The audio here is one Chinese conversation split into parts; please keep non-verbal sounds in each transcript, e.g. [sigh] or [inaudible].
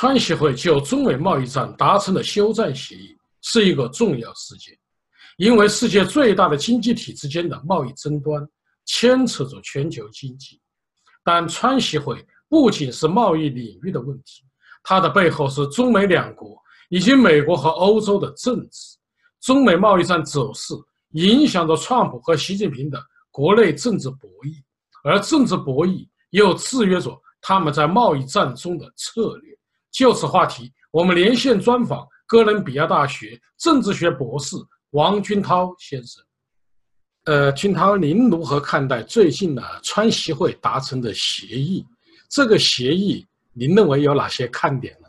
川协会就中美贸易战达成了休战协议，是一个重要事件，因为世界最大的经济体之间的贸易争端牵扯着全球经济。但川协会不仅是贸易领域的问题，它的背后是中美两国以及美国和欧洲的政治。中美贸易战走势影响着川普和习近平的国内政治博弈，而政治博弈又制约着他们在贸易战中的策略。就此话题，我们连线专访哥伦比亚大学政治学博士王军涛先生。呃，军涛，您如何看待最近呢川协会达成的协议？这个协议您认为有哪些看点呢？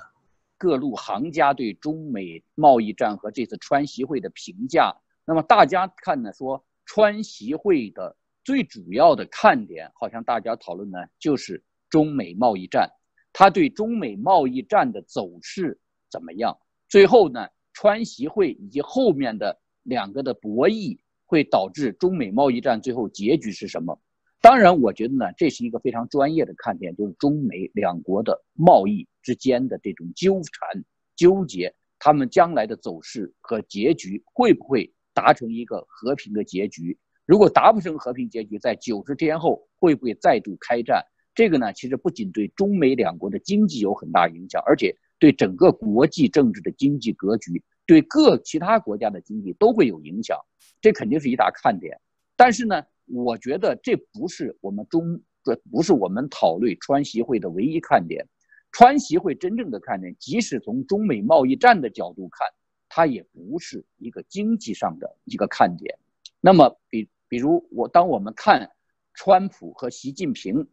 各路行家对中美贸易战和这次川习会的评价，那么大家看呢，说川习会的最主要的看点，好像大家讨论呢，就是中美贸易战，他对中美贸易战的走势怎么样？最后呢，川习会以及后面的两个的博弈，会导致中美贸易战最后结局是什么？当然，我觉得呢，这是一个非常专业的看点，就是中美两国的贸易之间的这种纠缠、纠结，他们将来的走势和结局会不会达成一个和平的结局？如果达不成和平结局，在九十天后会不会再度开战？这个呢，其实不仅对中美两国的经济有很大影响，而且对整个国际政治的经济格局，对各其他国家的经济都会有影响。这肯定是一大看点。但是呢？我觉得这不是我们中，这不是我们讨论川习会的唯一看点。川习会真正的看点，即使从中美贸易战的角度看，它也不是一个经济上的一个看点。那么，比比如我，当我们看川普和习近平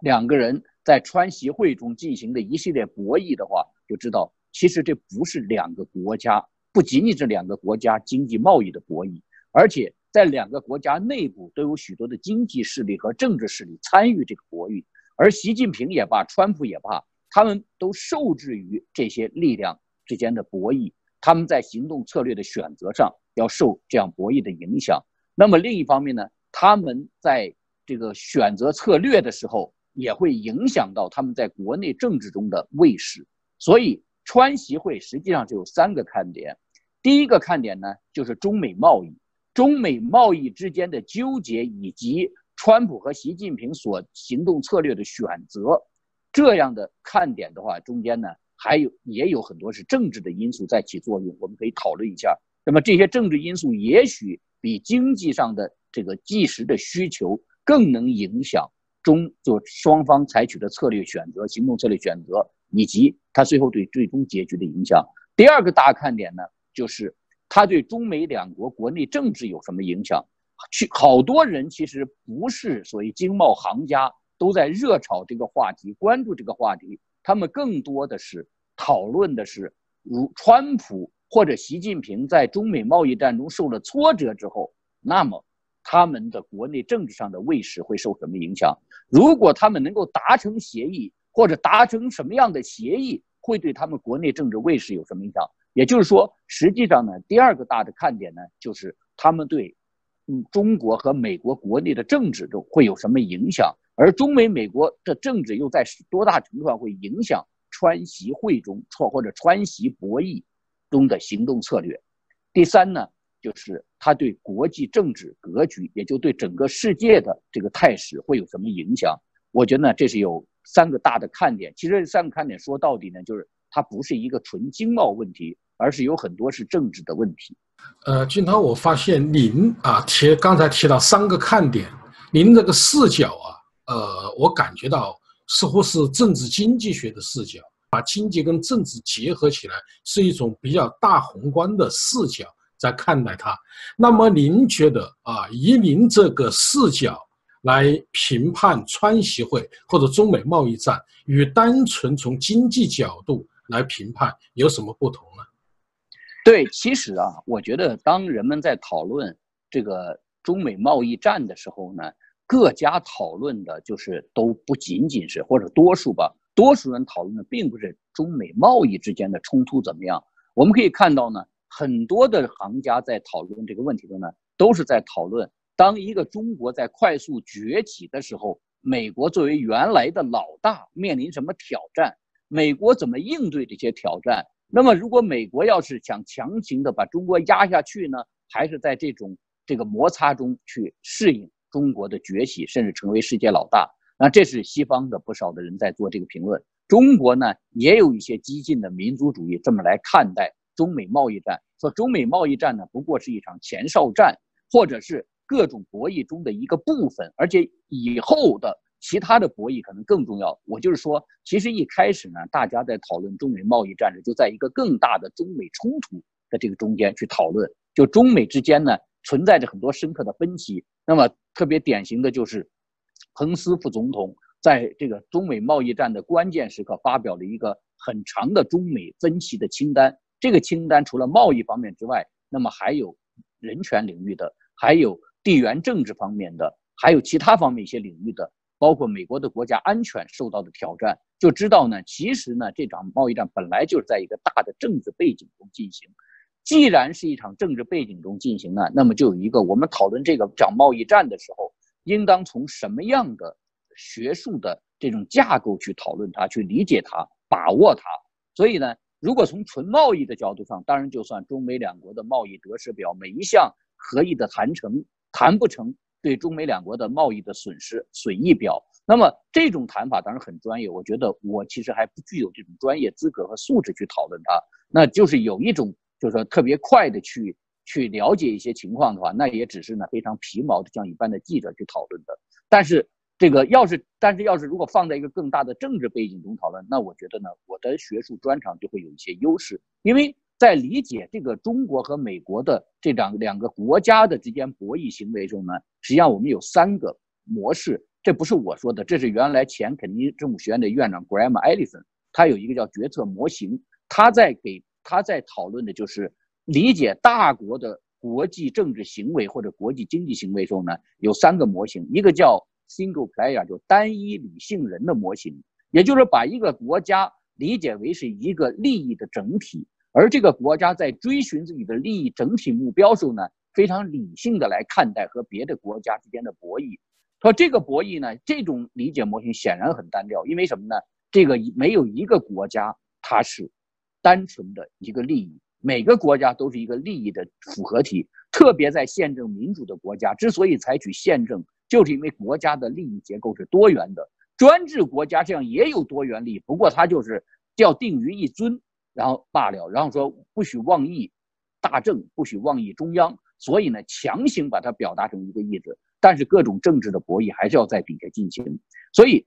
两个人在川协会中进行的一系列博弈的话，就知道其实这不是两个国家，不仅仅是两个国家经济贸易的博弈，而且。在两个国家内部都有许多的经济势力和政治势力参与这个博弈，而习近平也罢，川普也罢，他们都受制于这些力量之间的博弈，他们在行动策略的选择上要受这样博弈的影响。那么另一方面呢，他们在这个选择策略的时候，也会影响到他们在国内政治中的位势。所以，川习会实际上就有三个看点，第一个看点呢，就是中美贸易。中美贸易之间的纠结，以及川普和习近平所行动策略的选择，这样的看点的话，中间呢还有也有很多是政治的因素在起作用，我们可以讨论一下。那么这些政治因素也许比经济上的这个即时的需求更能影响中就双方采取的策略选择、行动策略选择，以及它最后对最终结局的影响。第二个大看点呢，就是。它对中美两国国内政治有什么影响？去好多人其实不是所谓经贸行家，都在热炒这个话题，关注这个话题。他们更多的是讨论的是，如川普或者习近平在中美贸易战中受了挫折之后，那么他们的国内政治上的位势会受什么影响？如果他们能够达成协议，或者达成什么样的协议，会对他们国内政治位势有什么影响？也就是说，实际上呢，第二个大的看点呢，就是他们对，嗯，中国和美国国内的政治中会有什么影响，而中美美国的政治又在多大程度上会影响川习会中或或者川习博弈中的行动策略。第三呢，就是他对国际政治格局，也就对整个世界的这个态势会有什么影响？我觉得呢，这是有三个大的看点。其实三个看点说到底呢，就是。它不是一个纯经贸问题，而是有很多是政治的问题。呃，金涛，我发现您啊提刚才提到三个看点，您这个视角啊，呃，我感觉到似乎是政治经济学的视角，把经济跟政治结合起来，是一种比较大宏观的视角在看待它。那么您觉得啊，以您这个视角来评判川协会或者中美贸易战，与单纯从经济角度。来评判有什么不同呢？对，其实啊，我觉得当人们在讨论这个中美贸易战的时候呢，各家讨论的就是都不仅仅是或者多数吧，多数人讨论的并不是中美贸易之间的冲突怎么样。我们可以看到呢，很多的行家在讨论这个问题中呢，都是在讨论当一个中国在快速崛起的时候，美国作为原来的老大面临什么挑战。美国怎么应对这些挑战？那么，如果美国要是想强行的把中国压下去呢，还是在这种这个摩擦中去适应中国的崛起，甚至成为世界老大？那这是西方的不少的人在做这个评论。中国呢，也有一些激进的民族主义这么来看待中美贸易战，说中美贸易战呢不过是一场前哨战，或者是各种博弈中的一个部分，而且以后的。其他的博弈可能更重要。我就是说，其实一开始呢，大家在讨论中美贸易战时，就在一个更大的中美冲突的这个中间去讨论。就中美之间呢，存在着很多深刻的分歧。那么特别典型的就是，彭斯副总统在这个中美贸易战的关键时刻发表了一个很长的中美分歧的清单。这个清单除了贸易方面之外，那么还有人权领域的，还有地缘政治方面的，还有其他方面一些领域的。包括美国的国家安全受到的挑战，就知道呢，其实呢，这场贸易战本来就是在一个大的政治背景中进行。既然是一场政治背景中进行呢，那么就有一个我们讨论这个讲贸易战的时候，应当从什么样的学术的这种架构去讨论它，去理解它，把握它。所以呢，如果从纯贸易的角度上，当然就算中美两国的贸易得失表，每一项合意的谈成，谈不成。对中美两国的贸易的损失损益表，那么这种谈法当然很专业。我觉得我其实还不具有这种专业资格和素质去讨论它。那就是有一种，就是说特别快的去去了解一些情况的话，那也只是呢非常皮毛的像一般的记者去讨论的。但是这个要是，但是要是如果放在一个更大的政治背景中讨论，那我觉得呢，我的学术专长就会有一些优势，因为。在理解这个中国和美国的这两两个国家的之间博弈行为中呢，实际上我们有三个模式，这不是我说的，这是原来前肯尼政府学院的院长 Graham Allison，他有一个叫决策模型，他在给他在讨论的就是理解大国的国际政治行为或者国际经济行为中呢，有三个模型，一个叫 Single Player，就单一理性人的模型，也就是把一个国家理解为是一个利益的整体。而这个国家在追寻自己的利益整体目标时候呢，非常理性的来看待和别的国家之间的博弈。说这个博弈呢，这种理解模型显然很单调，因为什么呢？这个没有一个国家它是单纯的一个利益，每个国家都是一个利益的复合体。特别在宪政民主的国家，之所以采取宪政，就是因为国家的利益结构是多元的。专制国家这样也有多元利益，不过它就是叫定于一尊。然后罢了，然后说不许妄议大政，不许妄议中央，所以呢，强行把它表达成一个意志，但是各种政治的博弈还是要在底下进行，所以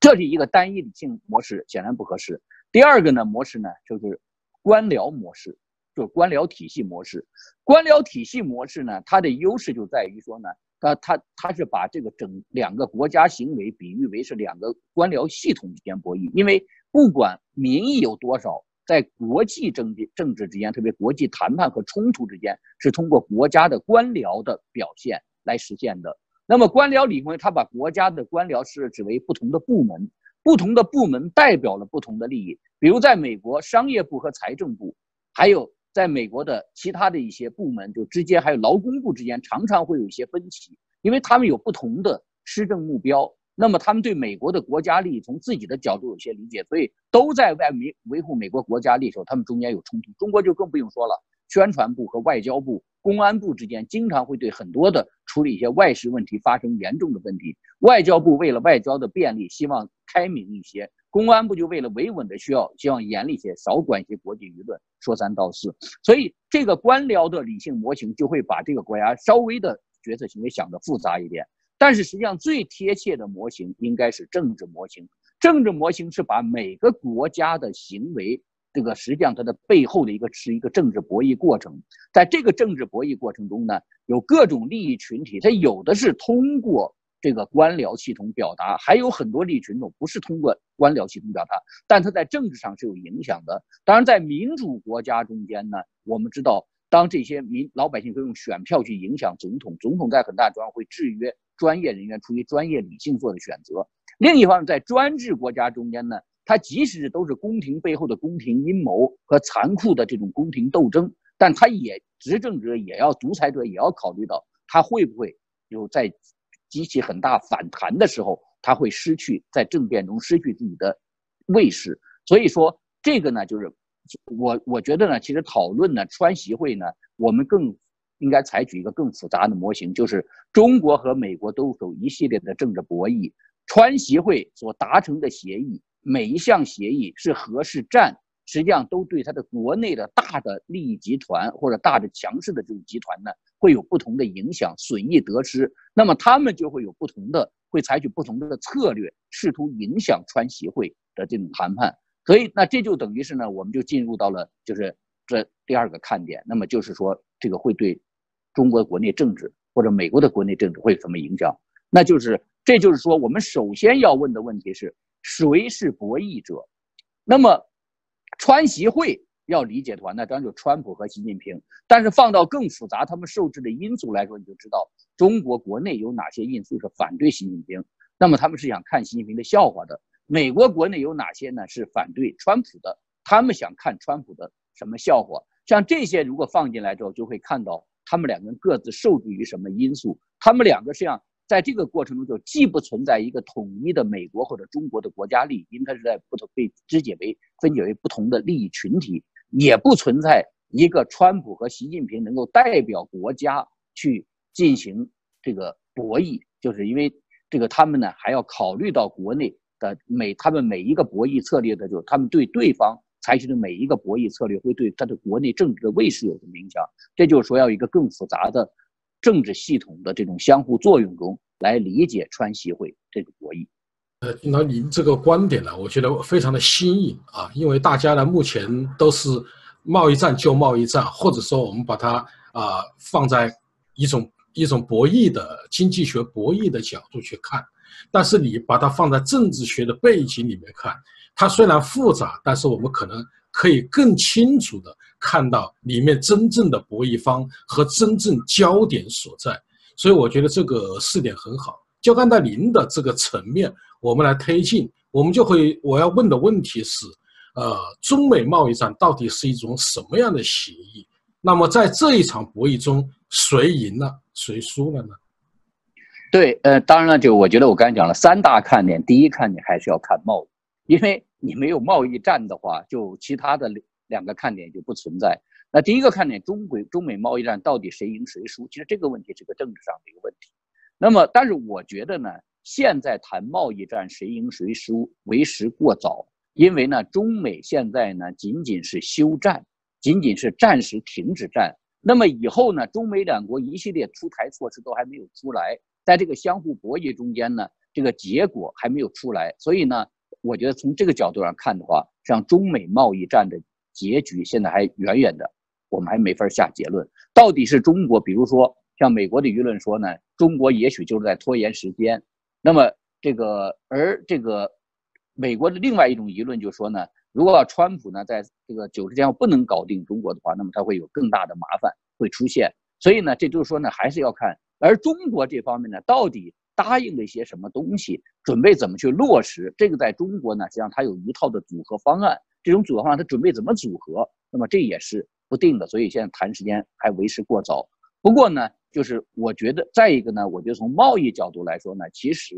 这是一个单一理性模式，显然不合适。第二个呢模式呢就是官僚模式，就是官僚体系模式。官僚体系模式呢，它的优势就在于说呢，它它它是把这个整两个国家行为比喻为是两个官僚系统之间博弈，因为不管民意有多少。在国际政治政治之间，特别国际谈判和冲突之间，是通过国家的官僚的表现来实现的。那么，官僚理论，他把国家的官僚设置为不同的部门，不同的部门代表了不同的利益。比如，在美国，商业部和财政部，还有在美国的其他的一些部门，就之间还有劳工部之间，常常会有一些分歧，因为他们有不同的施政目标。那么他们对美国的国家利益从自己的角度有些理解，所以都在外维维护美国国家利益时候，他们中间有冲突。中国就更不用说了，宣传部和外交部、公安部之间经常会对很多的处理一些外事问题发生严重的问题。外交部为了外交的便利，希望开明一些；公安部就为了维稳的需要，希望严厉些，少管一些国际舆论，说三道四。所以这个官僚的理性模型就会把这个国家稍微的决策行为想的复杂一点。但是实际上，最贴切的模型应该是政治模型。政治模型是把每个国家的行为，这个实际上它的背后的一个是一个政治博弈过程。在这个政治博弈过程中呢，有各种利益群体，它有的是通过这个官僚系统表达，还有很多利益群众不是通过官僚系统表达，但它在政治上是有影响的。当然，在民主国家中间呢，我们知道，当这些民老百姓都用选票去影响总统，总统在很大程度上会制约。专业人员出于专业理性做的选择。另一方面，在专制国家中间呢，它即使都是宫廷背后的宫廷阴谋和残酷的这种宫廷斗争，但它也执政者也要独裁者也要考虑到，他会不会有在激起很大反弹的时候，他会失去在政变中失去自己的位势。所以说这个呢，就是我我觉得呢，其实讨论呢川习会呢，我们更应该采取一个更复杂的模型，就是中国和美国都有一系列的政治博弈，川习会所达成的协议，每一项协议是和是战。实际上都对它的国内的大的利益集团或者大的强势的这种集团呢，会有不同的影响，损益得失。那么他们就会有不同的，会采取不同的策略，试图影响川协会的这种谈判。所以，那这就等于是呢，我们就进入到了就是这第二个看点。那么就是说，这个会对中国国内政治或者美国的国内政治会有什么影响？那就是这就是说，我们首先要问的问题是谁是博弈者？那么。川习会要理解的话，那当然就川普和习近平。但是放到更复杂，他们受制的因素来说，你就知道中国国内有哪些因素是反对习近平，那么他们是想看习近平的笑话的。美国国内有哪些呢？是反对川普的，他们想看川普的什么笑话？像这些如果放进来之后，就会看到他们两个人各自受制于什么因素。他们两个实际上。在这个过程中，就既不存在一个统一的美国或者中国的国家利益，因为它是在不同被肢解为分解为不同的利益群体，也不存在一个川普和习近平能够代表国家去进行这个博弈，就是因为这个他们呢还要考虑到国内的每他们每一个博弈策略的，就是他们对对方采取的每一个博弈策略会对他的国内政治的位势有什么影响，这就是说要一个更复杂的。政治系统的这种相互作用中来理解川西会这个博弈。呃，听到您这个观点呢，我觉得非常的新颖啊，因为大家呢目前都是贸易战就贸易战，或者说我们把它啊放在一种一种博弈的经济学博弈的角度去看，但是你把它放在政治学的背景里面看，它虽然复杂，但是我们可能可以更清楚的。看到里面真正的博弈方和真正焦点所在，所以我觉得这个试点很好。就按照您的这个层面，我们来推进，我们就会我要问的问题是：呃，中美贸易战到底是一种什么样的协议？那么在这一场博弈中，谁赢了，谁输了呢？对，呃，当然了，就我觉得我刚才讲了三大看点，第一看你还是要看贸易，因为你没有贸易战的话，就其他的。两个看点就不存在。那第一个看点，中美中美贸易战到底谁赢谁输？其实这个问题是个政治上的一个问题。那么，但是我觉得呢，现在谈贸易战谁赢谁输为时过早，因为呢，中美现在呢仅仅是休战，仅仅是暂时停止战。那么以后呢，中美两国一系列出台措施都还没有出来，在这个相互博弈中间呢，这个结果还没有出来。所以呢，我觉得从这个角度上看的话，像中美贸易战的。结局现在还远远的，我们还没法下结论。到底是中国，比如说像美国的舆论说呢，中国也许就是在拖延时间。那么这个，而这个美国的另外一种舆论就说呢，如果川普呢在这个九十天后不能搞定中国的话，那么他会有更大的麻烦会出现。所以呢，这就是说呢，还是要看。而中国这方面呢，到底答应了一些什么东西，准备怎么去落实？这个在中国呢，实际上它有一套的组合方案。这种组合方案，他准备怎么组合？那么这也是不定的，所以现在谈时间还为时过早。不过呢，就是我觉得再一个呢，我觉得从贸易角度来说呢，其实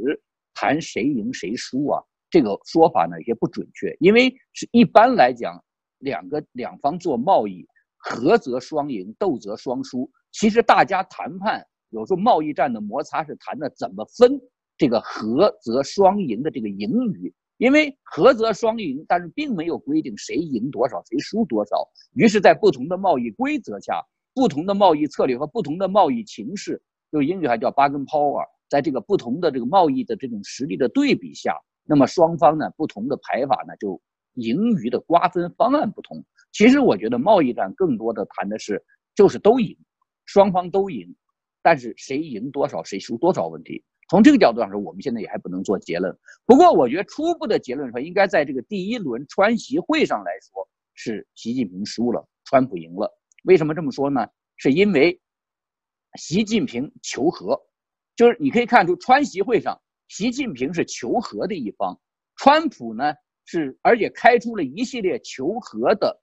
谈谁赢谁输啊，这个说法呢也不准确，因为是一般来讲，两个两方做贸易，和则双赢，斗则双输。其实大家谈判有时候贸易战的摩擦是谈的怎么分这个和则双赢的这个盈余。因为合则双赢，但是并没有规定谁赢多少，谁输多少。于是，在不同的贸易规则下，不同的贸易策略和不同的贸易形势，就英语还叫 bargain power，在这个不同的这个贸易的这种实力的对比下，那么双方呢不同的排法呢，就盈余的瓜分方案不同。其实我觉得贸易战更多的谈的是，就是都赢，双方都赢，但是谁赢多少，谁输多少问题。从这个角度上说，我们现在也还不能做结论。不过，我觉得初步的结论说，应该在这个第一轮川习会上来说，是习近平输了，川普赢了。为什么这么说呢？是因为习近平求和，就是你可以看出川习会上，习近平是求和的一方，川普呢是而且开出了一系列求和的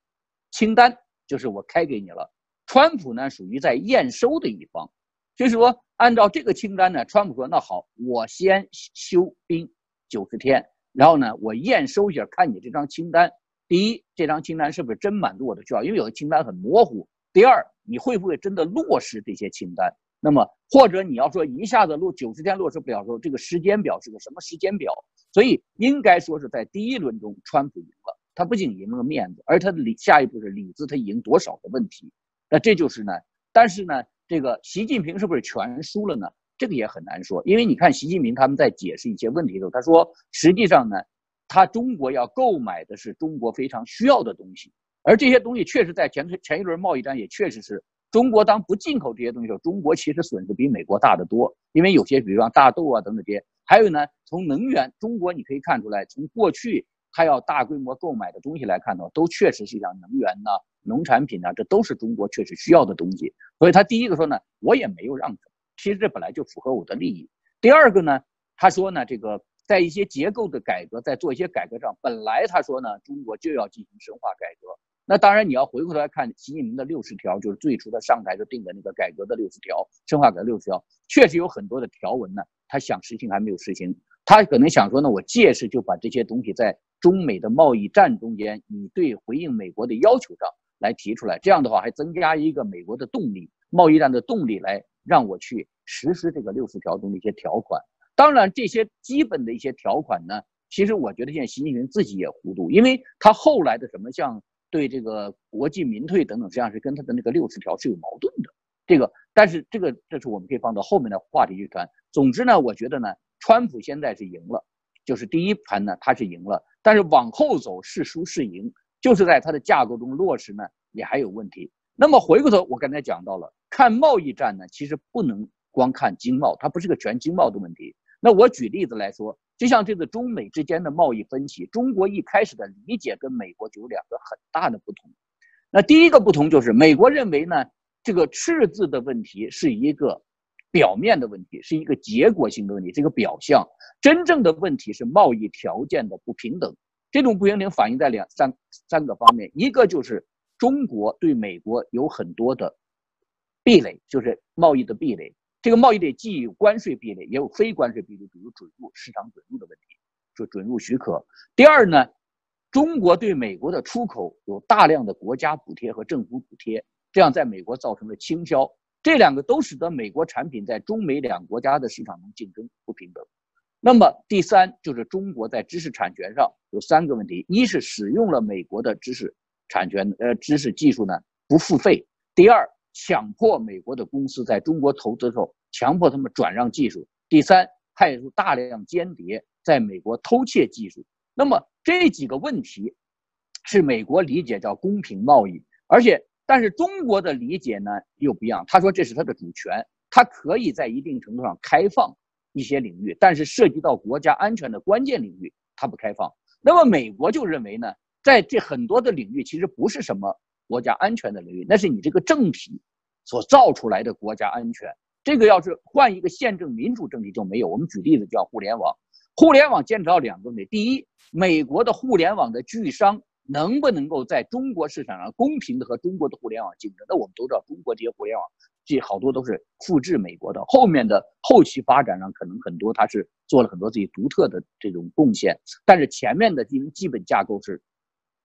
清单，就是我开给你了。川普呢属于在验收的一方。就是说，按照这个清单呢，川普说：“那好，我先休兵九十天，然后呢，我验收一下，看你这张清单。第一，这张清单是不是真满足我的需要？因为有的清单很模糊。第二，你会不会真的落实这些清单？那么，或者你要说一下子落九十天落实不了，说这个时间表是个什么时间表？所以应该说是在第一轮中，川普赢了。他不仅赢了面子，而他的里下一步是里子，他赢多少的问题。那这就是呢。但是呢，这个习近平是不是全输了呢？这个也很难说，因为你看习近平他们在解释一些问题的时候，他说实际上呢，他中国要购买的是中国非常需要的东西，而这些东西确实在前前一轮贸易战也确实是中国当不进口这些东西的时候，中国其实损失比美国大得多，因为有些比如像大豆啊等等这些，还有呢，从能源，中国你可以看出来，从过去他要大规模购买的东西来看呢，都确实是像能源呐、农产品啊，这都是中国确实需要的东西，所以他第一个说呢，我也没有让。其实这本来就符合我的利益。第二个呢，他说呢，这个在一些结构的改革，在做一些改革上，本来他说呢，中国就要进行深化改革。那当然你要回过头来看习近平的六十条，就是最初他上台就定的那个改革的六十条，深化改革六十条，确实有很多的条文呢，他想实行还没有实行。他可能想说呢，我借势就把这些东西在中美的贸易战中间，以对回应美国的要求上来提出来，这样的话还增加一个美国的动力，贸易战的动力来。让我去实施这个六十条中的一些条款，当然这些基本的一些条款呢，其实我觉得现在习近平自己也糊涂，因为他后来的什么像对这个国际民退等等，实际上是跟他的那个六十条是有矛盾的。这个，但是这个这是我们可以放到后面的话题去谈。总之呢，我觉得呢，川普现在是赢了，就是第一盘呢他是赢了，但是往后走是输是赢，就是在它的架构中落实呢也还有问题。那么回过头，我刚才讲到了，看贸易战呢，其实不能光看经贸，它不是个全经贸的问题。那我举例子来说，就像这个中美之间的贸易分歧，中国一开始的理解跟美国就有两个很大的不同。那第一个不同就是，美国认为呢，这个赤字的问题是一个表面的问题，是一个结果性的问题，这个表象。真正的问题是贸易条件的不平等，这种不平等反映在两三三个方面，一个就是。中国对美国有很多的壁垒，就是贸易的壁垒。这个贸易的既有关税壁垒，也有非关税壁垒，比如准入、市场准入的问题，就准入许可。第二呢，中国对美国的出口有大量的国家补贴和政府补贴，这样在美国造成了倾销。这两个都使得美国产品在中美两国家的市场中竞争不平等。那么第三就是中国在知识产权上有三个问题：一是使用了美国的知识。产权呃知识技术呢不付费。第二，强迫美国的公司在中国投资的时候，强迫他们转让技术。第三，派出大量间谍在美国偷窃技术。那么这几个问题，是美国理解叫公平贸易，而且但是中国的理解呢又不一样。他说这是他的主权，他可以在一定程度上开放一些领域，但是涉及到国家安全的关键领域，它不开放。那么美国就认为呢？在这很多的领域，其实不是什么国家安全的领域，那是你这个政体所造出来的国家安全。这个要是换一个宪政民主政体就没有。我们举例子叫互联网，互联网牵扯到两个问题：第一，美国的互联网的巨商能不能够在中国市场上公平的和中国的互联网竞争？那我们都知道，中国这些互联网这好多都是复制美国的，后面的后期发展上可能很多它是做了很多自己独特的这种贡献，但是前面的基基本架构是。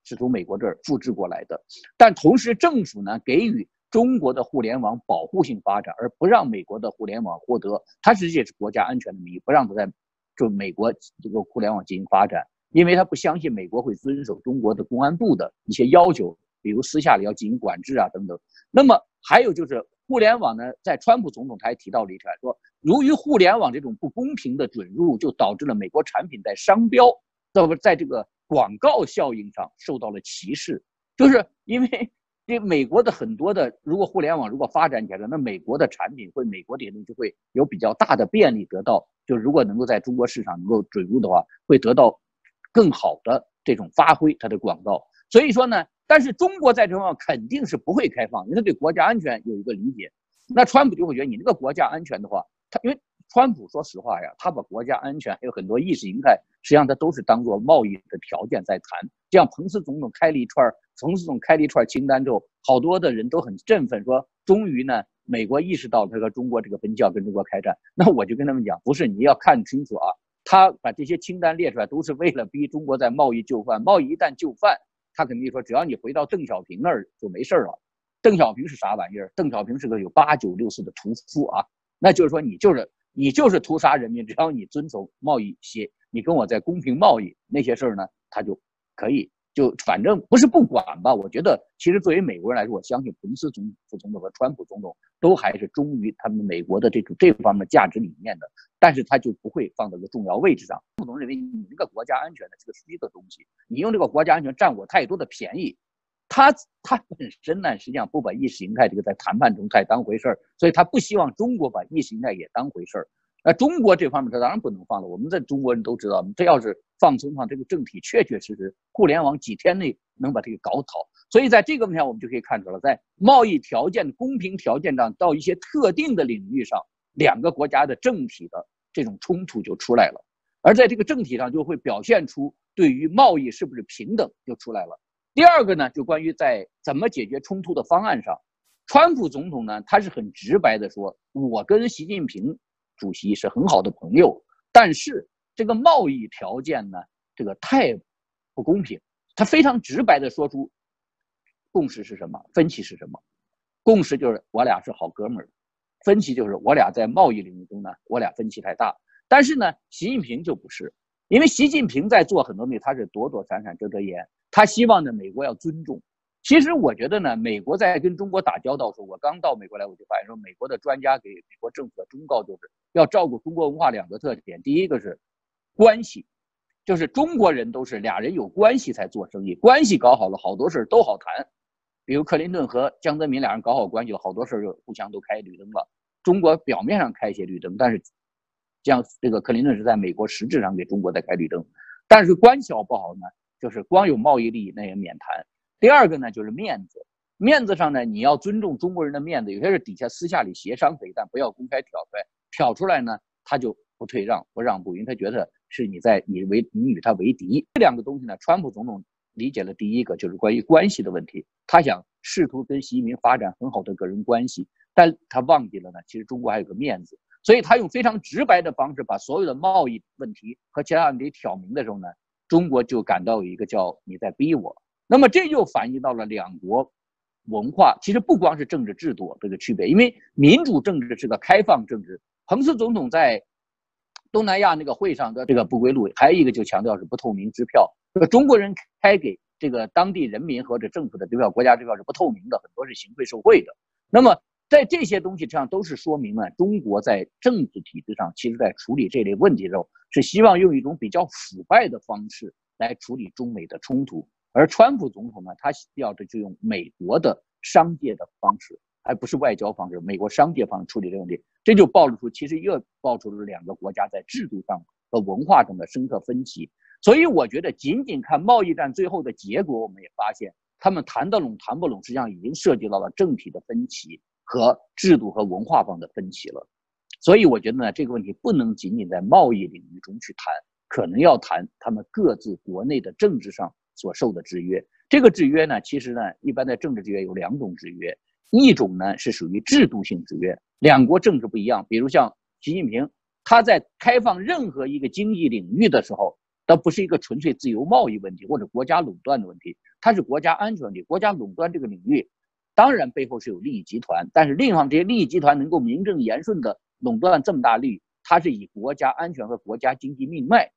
是从美国这儿复制过来的，但同时政府呢给予中国的互联网保护性发展，而不让美国的互联网获得，它实际也是国家安全的名义，不让它在就美国这个互联网进行发展，因为他不相信美国会遵守中国的公安部的一些要求，比如私下里要进行管制啊等等。那么还有就是互联网呢，在川普总统他还提到了一条，说由于互联网这种不公平的准入，就导致了美国产品在商标，那么在这个。广告效应上受到了歧视，就是因为这美国的很多的，如果互联网如果发展起来，那美国的产品或美国的东西会有比较大的便利得到。就如果能够在中国市场能够准入的话，会得到更好的这种发挥它的广告。所以说呢，但是中国在这方面肯定是不会开放，因为他对国家安全有一个理解。那川普就会觉得你这个国家安全的话，他因为。川普说实话呀，他把国家安全还有很多意识形态，实际上他都是当做贸易的条件在谈。这样，彭斯总统开了一串，彭斯总统开了一串清单之后，好多的人都很振奋，说终于呢，美国意识到他和中国这个分教跟中国开战。那我就跟他们讲，不是，你要看清楚啊，他把这些清单列出来，都是为了逼中国在贸易就范。贸易一旦就范，他肯定说，只要你回到邓小平那儿就没事了。邓小平是啥玩意儿？邓小平是个有八九六四的屠夫啊，那就是说你就是你就是屠杀人民，只要你遵守贸易协，你跟我在公平贸易那些事儿呢，他就可以。就反正不是不管吧，我觉得其实作为美国人来说，我相信彭斯总副总统和川普总统都还是忠于他们美国的这种这方面价值理念的，但是他就不会放到一个重要位置上。副总认为你这个国家安全呢是个虚的东西，你用这个国家安全占我太多的便宜，他他本身呢实际上不把意识形态这个在谈判中太当回事儿，所以他不希望中国把意识形态也当回事儿。那中国这方面，他当然不能放了。我们在中国人都知道，这要是放松放，这个政体确确实实，互联网几天内能把这个搞倒。所以在这个问题上，我们就可以看出了，在贸易条件公平条件上，到一些特定的领域上，两个国家的政体的这种冲突就出来了。而在这个政体上，就会表现出对于贸易是不是平等就出来了。第二个呢，就关于在怎么解决冲突的方案上，川普总统呢，他是很直白的说，我跟习近平。主席是很好的朋友，但是这个贸易条件呢，这个太不公平。他非常直白的说出，共识是什么，分歧是什么。共识就是我俩是好哥们儿，分歧就是我俩在贸易领域中呢，我俩分歧太大。但是呢，习近平就不是，因为习近平在做很多东西，他是躲躲闪闪遮遮掩，他希望呢，美国要尊重。其实我觉得呢，美国在跟中国打交道的时候，我刚到美国来，我就发现说，美国的专家给美国政府的忠告就是要照顾中国文化两个特点。第一个是关系，就是中国人都是俩人有关系才做生意，关系搞好了，好多事儿都好谈。比如克林顿和江泽民俩人搞好关系了，好多事儿就互相都开绿灯了。中国表面上开一些绿灯，但是像这个克林顿是在美国实质上给中国在开绿灯，但是关系好不好呢？就是光有贸易利益那也免谈。第二个呢，就是面子，面子上呢，你要尊重中国人的面子，有些是底下私下里协商可以，但不要公开挑出来。挑出来呢，他就不退让、不让步，因为他觉得是你在你为你与他为敌。这两个东西呢，川普总统理解了第一个，就是关于关系的问题，他想试图跟习近平发展很好的个人关系，但他忘记了呢，其实中国还有个面子，所以他用非常直白的方式把所有的贸易问题和其他问题挑明的时候呢，中国就感到有一个叫你在逼我。那么这就反映到了两国文化，其实不光是政治制度这个区别，因为民主政治是个开放政治。彭斯总统在东南亚那个会上的这个不归路，还有一个就强调是不透明支票，说中国人开给这个当地人民或者政府的支票、国家支票是不透明的，很多是行贿受贿的。那么在这些东西上都是说明了中国在政治体制上，其实在处理这类问题的时候，是希望用一种比较腐败的方式来处理中美的冲突。而川普总统呢，他要的就用美国的商界的方式，而不是外交方式，美国商界方式处理这个问题，这就暴露出其实又暴露出了两个国家在制度上和文化中的深刻分歧。所以我觉得，仅仅看贸易战最后的结果，我们也发现他们谈得拢谈不拢，实际上已经涉及到了政体的分歧和制度和文化方的分歧了。所以我觉得呢，这个问题不能仅仅在贸易领域中去谈，可能要谈他们各自国内的政治上。所受的制约，这个制约呢，其实呢，一般的政治制约有两种制约，一种呢是属于制度性制约，两国政治不一样，比如像习近平，他在开放任何一个经济领域的时候，它不是一个纯粹自由贸易问题或者国家垄断的问题，它是国家安全问题。国家垄断这个领域，当然背后是有利益集团，但是另一方，这些利益集团能够名正言顺的垄断这么大利益，它是以国家安全和国家经济命脉。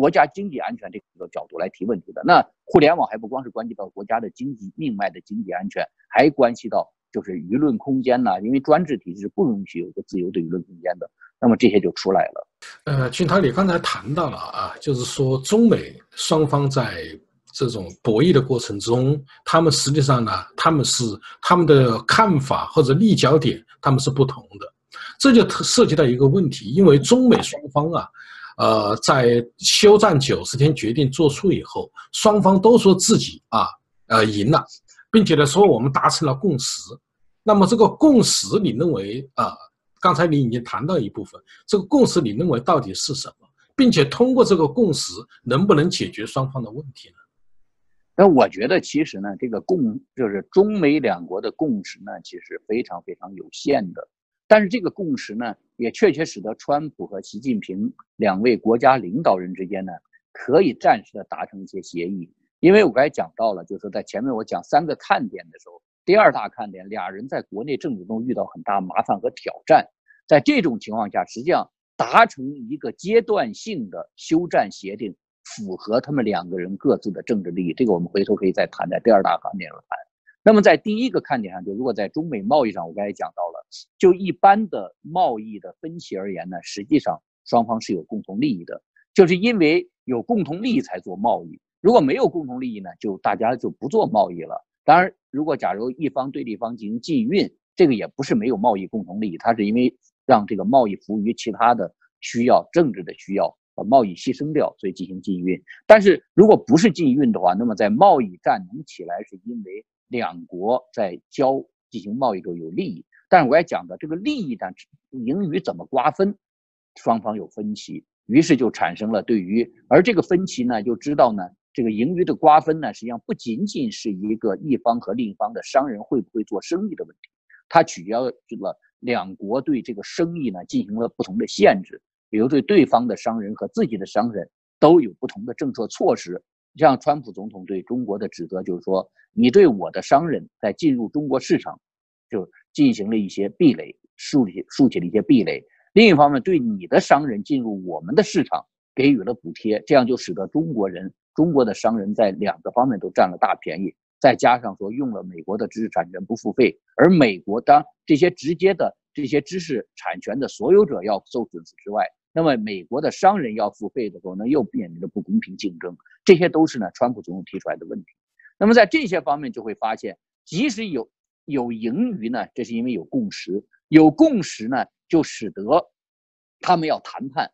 国家经济安全这个角度来提问题的，那互联网还不光是关系到国家的经济命脉的经济安全，还关系到就是舆论空间呢。因为专制体制是不允许有一个自由的舆论空间的，那么这些就出来了。呃，金涛，你刚才谈到了啊，就是说中美双方在这种博弈的过程中，他们实际上呢，他们是他们的看法或者立脚点他们是不同的，这就涉及到一个问题，因为中美双方啊。呃，在休战九十天决定做出以后，双方都说自己啊，呃，赢了，并且呢说我们达成了共识。那么这个共识，你认为啊？刚才你已经谈到一部分，这个共识你认为到底是什么？并且通过这个共识，能不能解决双方的问题呢？那我觉得，其实呢，这个共就是中美两国的共识呢，其实非常非常有限的。但是这个共识呢？也确确使得川普和习近平两位国家领导人之间呢，可以暂时的达成一些协议。因为我刚才讲到了，就是在前面我讲三个看点的时候，第二大看点，俩人在国内政治中遇到很大麻烦和挑战，在这种情况下，实际上达成一个阶段性的休战协定，符合他们两个人各自的政治利益。这个我们回头可以再谈，在第二大看点上谈。那么在第一个看点上，就如果在中美贸易上，我刚才讲到了，就一般的贸易的分歧而言呢，实际上双方是有共同利益的，就是因为有共同利益才做贸易。如果没有共同利益呢，就大家就不做贸易了。当然，如果假如一方对立方进行禁运，这个也不是没有贸易共同利益，它是因为让这个贸易服务于其他的需要、政治的需要，把贸易牺牲掉，所以进行禁运。但是如果不是禁运的话，那么在贸易战能起来，是因为两国在交进行贸易中有利益。但是我也讲的这个利益呢，盈余怎么瓜分，双方有分歧，于是就产生了对于而这个分歧呢，就知道呢。这个盈余的瓜分呢，实际上不仅仅是一个一方和另一方的商人会不会做生意的问题，它取决于了两国对这个生意呢进行了不同的限制，比如对对方的商人和自己的商人都有不同的政策措施。像川普总统对中国的指责就是说，你对我的商人在进入中国市场就进行了一些壁垒，竖起竖起了一些壁垒；另一方面，对你的商人进入我们的市场给予了补贴，这样就使得中国人。中国的商人在两个方面都占了大便宜，再加上说用了美国的知识产权不付费，而美国当这些直接的这些知识产权的所有者要受损失之外，那么美国的商人要付费的时候，那又面临着不公平竞争，这些都是呢川普总统提出来的问题。那么在这些方面就会发现，即使有有盈余呢，这是因为有共识，有共识呢就使得他们要谈判。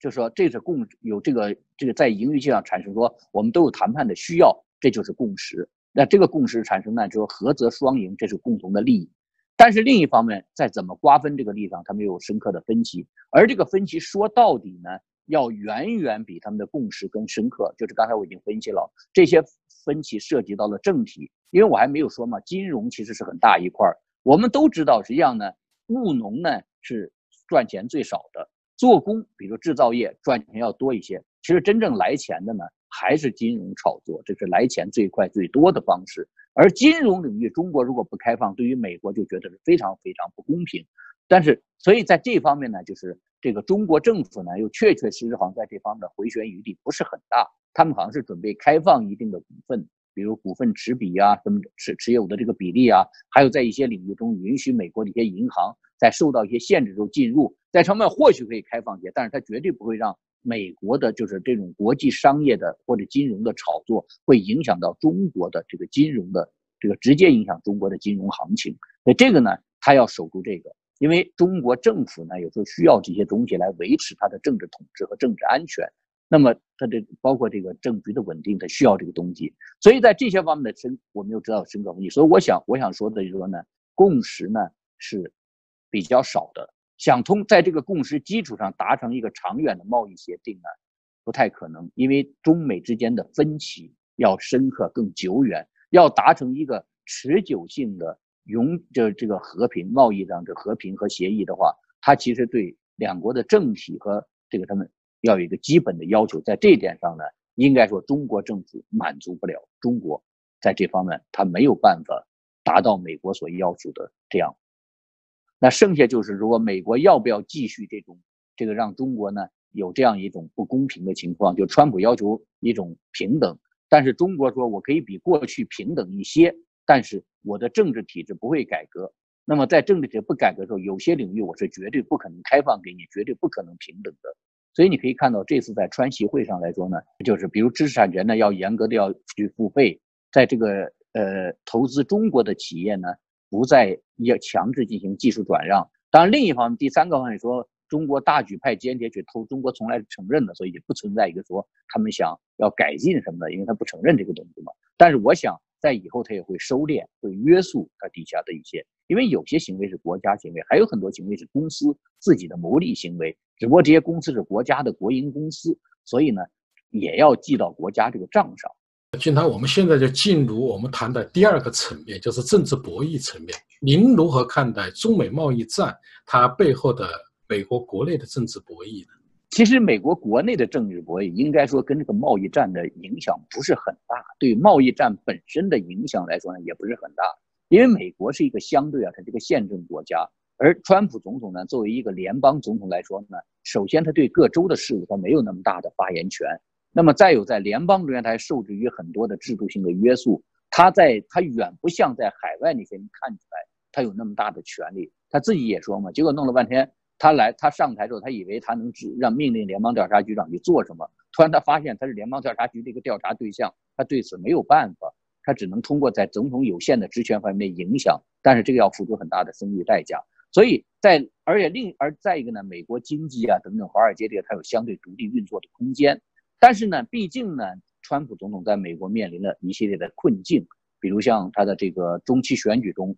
就说这是共有这个这个在盈余性上产生说我们都有谈判的需要，这就是共识。那这个共识产生呢，就说合则双赢，这是共同的利益。但是另一方面，在怎么瓜分这个利益上，他们有深刻的分歧。而这个分歧说到底呢，要远远比他们的共识更深刻。就是刚才我已经分析了，这些分歧涉及到了政体，因为我还没有说嘛，金融其实是很大一块儿。我们都知道，实际上呢，务农呢是赚钱最少的。做工，比如制造业赚钱要多一些。其实真正来钱的呢，还是金融炒作，这是来钱最快最多的方式。而金融领域，中国如果不开放，对于美国就觉得是非常非常不公平。但是，所以在这方面呢，就是这个中国政府呢，又确确实实好像在这方面的回旋余地不是很大。他们好像是准备开放一定的股份，比如股份持比啊，什么持持有的这个比例啊，还有在一些领域中允许美国的一些银行。在受到一些限制中进入，在上面或许可以开放些，但是它绝对不会让美国的，就是这种国际商业的或者金融的炒作会影响到中国的这个金融的这个直接影响中国的金融行情。所以这个呢，他要守住这个，因为中国政府呢有时候需要这些东西来维持它的政治统治和政治安全。那么它这包括这个政局的稳定，它需要这个东西。所以在这些方面的深，我们又知道深刻分析。所以我想，我想说的就是说呢，共识呢是。比较少的，想通在这个共识基础上达成一个长远的贸易协定呢，不太可能，因为中美之间的分歧要深刻、更久远，要达成一个持久性的永就这个和平贸易上的和平和协议的话，它其实对两国的政体和这个他们要有一个基本的要求，在这一点上呢，应该说中国政府满足不了，中国在这方面他没有办法达到美国所要求的这样。那剩下就是，如果美国要不要继续这种这个让中国呢有这样一种不公平的情况？就川普要求一种平等，但是中国说我可以比过去平等一些，但是我的政治体制不会改革。那么在政治体制不改革的时候，有些领域我是绝对不可能开放给你，绝对不可能平等的。所以你可以看到，这次在川习会上来说呢，就是比如知识产权呢要严格的要去付费，在这个呃投资中国的企业呢。不再要强制进行技术转让。当然，另一方面，第三个方面说，中国大举派间谍去偷，中国从来是承认的，所以也不存在一个说他们想要改进什么的，因为他不承认这个东西嘛。但是，我想在以后他也会收敛，会约束他底下的一些，因为有些行为是国家行为，还有很多行为是公司自己的牟利行为。只不过这些公司是国家的国营公司，所以呢，也要记到国家这个账上。金涛，我们现在就进入我们谈的第二个层面，就是政治博弈层面。您如何看待中美贸易战它背后的美国国内的政治博弈呢？其实，美国国内的政治博弈应该说跟这个贸易战的影响不是很大，对贸易战本身的影响来说呢，也不是很大。因为美国是一个相对啊，它这个宪政国家，而川普总统呢，作为一个联邦总统来说呢，首先他对各州的事务他没有那么大的发言权，那么再有在联邦中间，他还受制于很多的制度性的约束，他在他远不像在海外那些人看起来他有那么大的权利。他自己也说嘛，结果弄了半天。他来，他上台之后，他以为他能指让命令联邦调查局长去做什么。突然他发现他是联邦调查局的一个调查对象，他对此没有办法，他只能通过在总统有限的职权方面影响，但是这个要付出很大的声誉代价。所以在而且另而再一个呢，美国经济啊等等，华尔街这个它有相对独立运作的空间。但是呢，毕竟呢，川普总统在美国面临了一系列的困境，比如像他的这个中期选举中，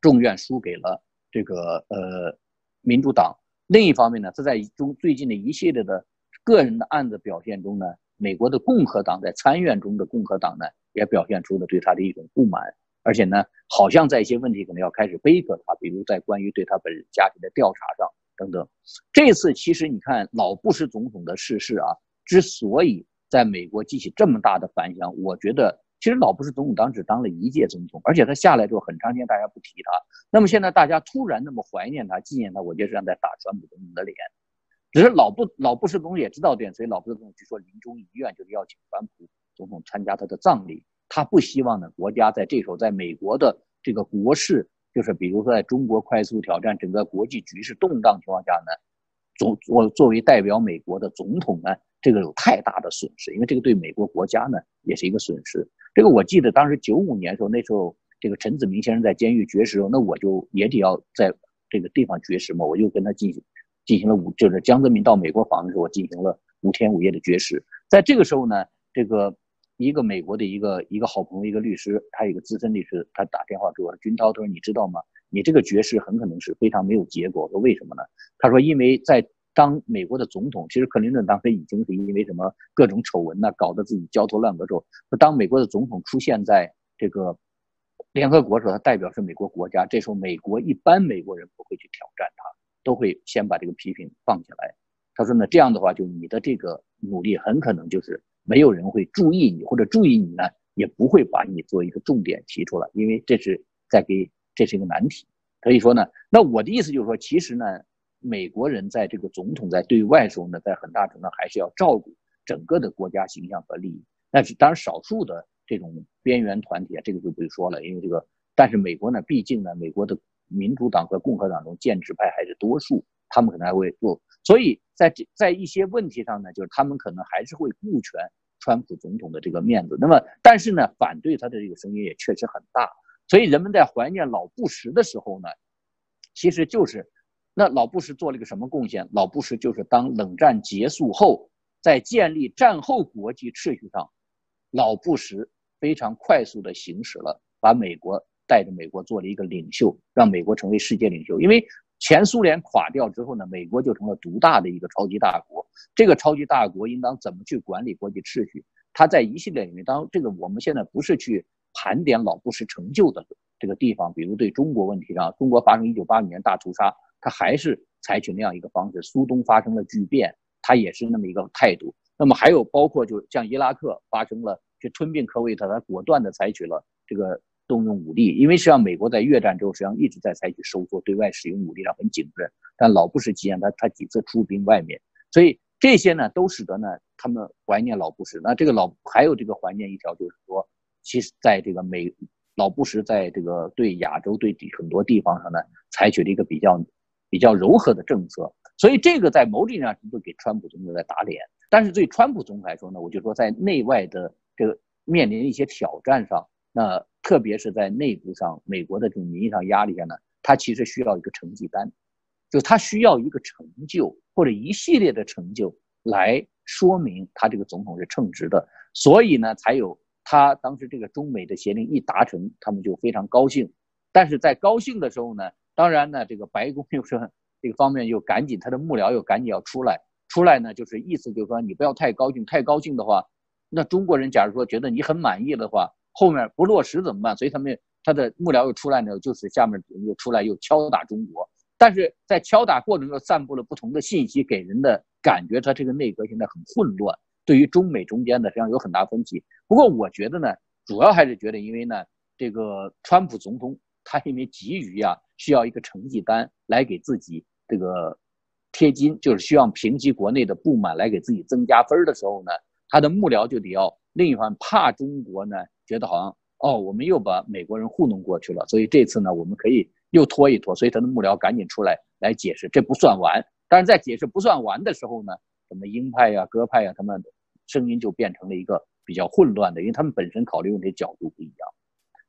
众院输给了这个呃。民主党另一方面呢，他在中最近的一系列的个人的案子表现中呢，美国的共和党在参院中的共和党呢，也表现出了对他的一种不满，而且呢，好像在一些问题可能要开始背责他，比如在关于对他本人家庭的调查上等等。这次其实你看老布什总统的逝世啊，之所以在美国激起这么大的反响，我觉得。其实老布什总统当时当了一届总统，而且他下来之后很长时间大家不提他。那么现在大家突然那么怀念他、纪念他，我觉得是在打川普总统的脸。只是老布老布什总统也知道点，所以老布什总统据说临终遗愿就是邀请川普总统参加他的葬礼。他不希望呢国家在这时候在美国的这个国事，就是比如说在中国快速挑战整个国际局势动荡情况下呢，总我作为代表美国的总统呢，这个有太大的损失，因为这个对美国国家呢也是一个损失。这个我记得，当时九五年的时候，那时候这个陈子明先生在监狱绝食，那我就也得要在这个地方绝食嘛，我就跟他进行进行了五，就是江泽民到美国访问的时候，我进行了五天五夜的绝食。在这个时候呢，这个一个美国的一个一个好朋友，一个律师，他一个资深律师，他打电话给我，军涛，他说你知道吗？你这个绝食很可能是非常没有结果。说为什么呢？他说因为在当美国的总统，其实克林顿当时已经是因为什么各种丑闻呢，搞得自己焦头烂额之后，当美国的总统出现在这个联合国的时候，他代表是美国国家，这时候美国一般美国人不会去挑战他，都会先把这个批评放下来。他说呢，这样的话，就你的这个努力很可能就是没有人会注意你，或者注意你呢，也不会把你做一个重点提出来，因为这是在给这是一个难题。所以说呢，那我的意思就是说，其实呢。美国人在这个总统在对外时候呢，在很大程度还是要照顾整个的国家形象和利益。但是当然，少数的这种边缘团体啊，这个就不用说了，因为这个。但是美国呢，毕竟呢，美国的民主党和共和党中建制派还是多数，他们可能还会做。所以在这在一些问题上呢，就是他们可能还是会顾全川普总统的这个面子。那么，但是呢，反对他的这个声音也确实很大。所以人们在怀念老布什的时候呢，其实就是。那老布什做了一个什么贡献？老布什就是当冷战结束后，在建立战后国际秩序上，老布什非常快速的行使了，把美国带着美国做了一个领袖，让美国成为世界领袖。因为前苏联垮掉之后呢，美国就成了独大的一个超级大国。这个超级大国应当怎么去管理国际秩序？他在一系列里面，当这个我们现在不是去盘点老布什成就的这个地方，比如对中国问题上，中国发生一九八五年大屠杀。他还是采取那样一个方式，苏东发生了巨变，他也是那么一个态度。那么还有包括，就像伊拉克发生了去吞并科威特，他果断的采取了这个动用武力，因为实际上美国在越战之后实际上一直在采取收缩，对外使用武力上很谨慎。但老布什期间，他他几次出兵外面，所以这些呢都使得呢他们怀念老布什。那这个老还有这个怀念一条就是说，其实在这个美老布什在这个对亚洲对很多地方上呢采取了一个比较。比较柔和的政策，所以这个在某种意义上是给川普总统在打脸。但是对川普总统来说呢，我就说在内外的这个面临一些挑战上，那特别是在内部上，美国的这种民意上压力下呢，他其实需要一个成绩单，就他需要一个成就或者一系列的成就来说明他这个总统是称职的。所以呢，才有他当时这个中美的协定一达成，他们就非常高兴。但是在高兴的时候呢？当然呢，这个白宫 [laughs] 又是这个方面又赶紧，他的幕僚又赶紧要出来，出来呢就是意思就是说你不要太高兴，太高兴的话，那中国人假如说觉得你很满意的话，后面不落实怎么办？所以他们他的幕僚又出来呢，就是下面又出来又敲打中国，但是在敲打过程中散布了不同的信息，给人的感觉他这个内阁现在很混乱，对于中美中间呢实际上有很大分歧。不过我觉得呢，主要还是觉得因为呢，这个川普总统他因为急于呀需要一个成绩单来给自己这个贴金，就是希望平息国内的不满来给自己增加分的时候呢，他的幕僚就得要另一方怕中国呢觉得好像哦我们又把美国人糊弄过去了，所以这次呢我们可以。又拖一拖，所以他的幕僚赶紧出来来解释，这不算完。但是在解释不算完的时候呢，什么鹰派呀、鸽派呀，他们声音就变成了一个比较混乱的，因为他们本身考虑问题角度不一样。